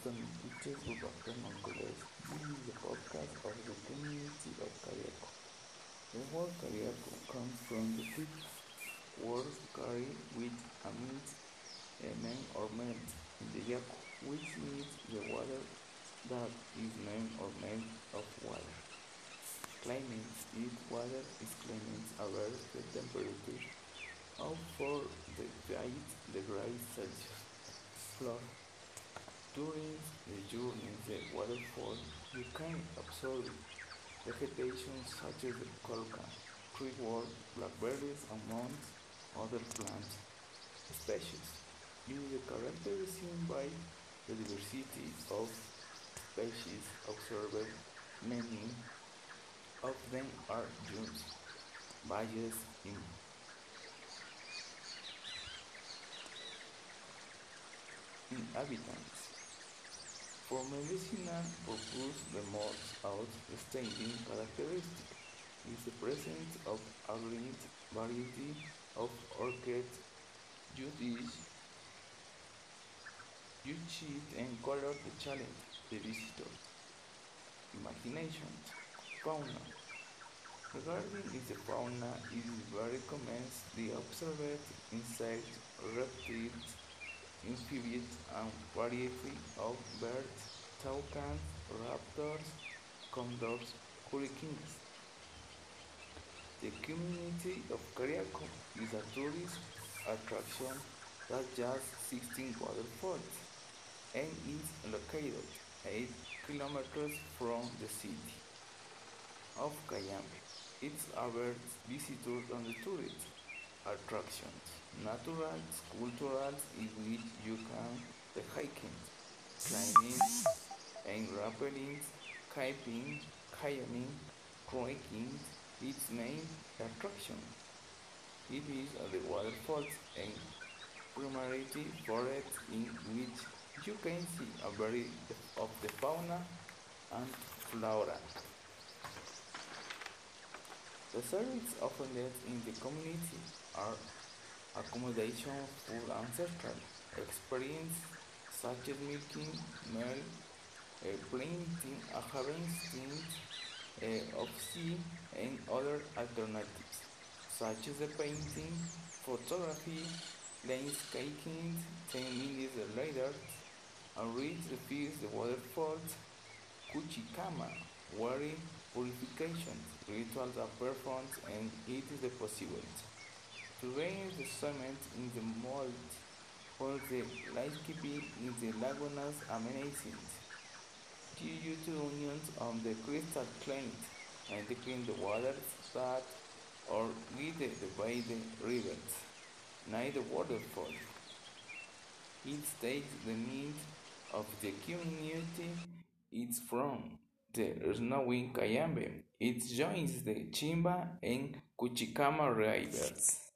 afternoon, teachers. Afternoon, college. This is the podcast of the community of Cariaco. The word Cariaco comes from the Greek word cari, which means a man or melt in the yaku, which means the water that is made or made of water. Climate is water is climate average the temperature of 4 degrees Celsius. Floor. During the journey the waterfall, you can observe vegetation such as the colca, treework, blackberries, among other plant species. It is characterized by the diversity of species observed. Many of them are dunes, valleys, in inhabitants. For medicinal purposes, the most outstanding characteristic is the presence of a great variety of orchids, You cheat and color the challenge the visitor. Imagination. Fauna. Regarding the fauna, it is very common the observed insects, reptiles, amphibians, and variety of birds, toucans, raptors, condors, hurricanes. The community of Cariaco is a tourist attraction that just 16 waterfalls and is located 8 kilometers from the city of Cayambe. It's average visitors and the tourist attractions, natural, cultural, in which you can the hiking, climbing and rappelling, camping, kayaking, trekking, its main attraction. It is the waterfalls and primary forest in which you can see a variety of the fauna and flora. The services offered in the community are accommodation, food, and experience such as milking, milk, uh, planting, uh, harvesting uh, of sea, and other alternatives such as the painting, photography, landscaping, 10 minutes later, and reach the fields, the waterfalls, Kuchikama, water purification, rituals are performed, and it is the possibility to raise the cement in the mold for the landscaping in the lagunas amazing due to unions of the crystal cleaned and clean the waters that or guided by the rivers, near the waterfall. It takes the need of the community it's from the snowy Cayambe. It joins the Chimba and Cuchicama rivers.